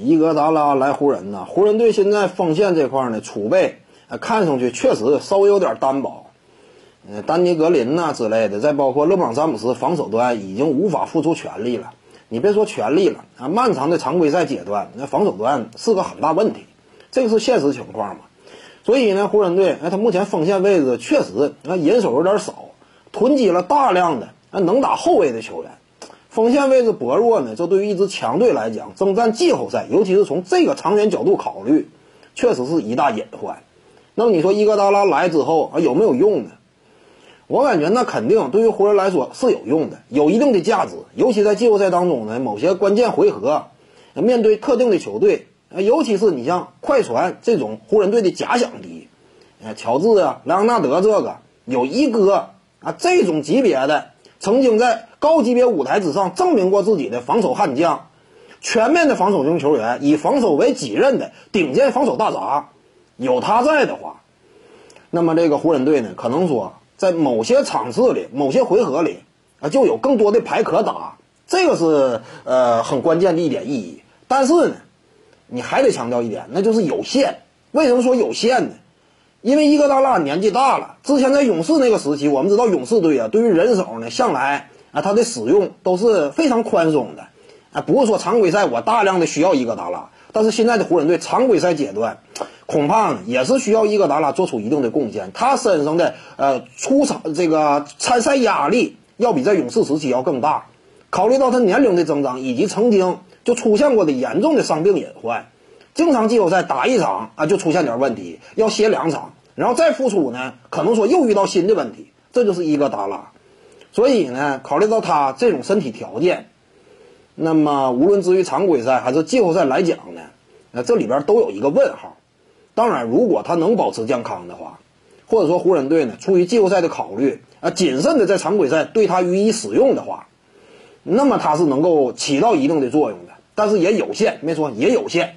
伊戈达拉来湖人呐，湖人队现在锋线这块呢储备，看上去确实稍微有点单薄。呃，丹尼格林呐之类的，再包括勒布朗詹姆斯，防守端已经无法付出全力了。你别说全力了啊，漫长的常规赛阶段，那防守端是个很大问题，这个是现实情况嘛。所以呢，湖人队哎，他目前锋线位置确实啊人手有点少，囤积了大量的啊能打后卫的球员。锋线位置薄弱呢，这对于一支强队来讲，征战季后赛，尤其是从这个长远角度考虑，确实是一大隐患。那么你说伊戈达拉来之后啊有没有用呢？我感觉那肯定对于湖人来说是有用的，有一定的价值。尤其在季后赛当中呢，某些关键回合，面对特定的球队，尤其是你像快船这种湖人队的假想敌，乔治啊、莱昂纳德这个有一哥啊这种级别的，曾经在高级别舞台之上证明过自己的防守悍将，全面的防守型球员，以防守为己任的顶尖防守大闸，有他在的话，那么这个湖人队呢，可能说。在某些场次里、某些回合里，啊，就有更多的牌可打，这个是呃很关键的一点意义。但是呢，你还得强调一点，那就是有限。为什么说有限呢？因为伊戈达拉年纪大了，之前在勇士那个时期，我们知道勇士队啊，对于人手呢，向来啊，他的使用都是非常宽松的，啊，不是说常规赛我大量的需要伊戈达拉，但是现在的湖人队常规赛阶段。恐怕，也是需要伊戈达拉做出一定的贡献。他身上的呃出场这个参赛压力要比在勇士时期要更大。考虑到他年龄的增长，以及曾经就出现过的严重的伤病隐患，经常季后赛打一场啊就出现点问题，要歇两场，然后再复出呢，可能说又遇到新的问题。这就是伊戈达拉。所以呢，考虑到他这种身体条件，那么无论至于常规赛还是季后赛来讲呢，那这里边都有一个问号。当然，如果他能保持健康的话，或者说湖人队呢出于季后赛的考虑啊，谨慎的在常规赛对他予以使用的话，那么他是能够起到一定的作用的，但是也有限，没错，也有限。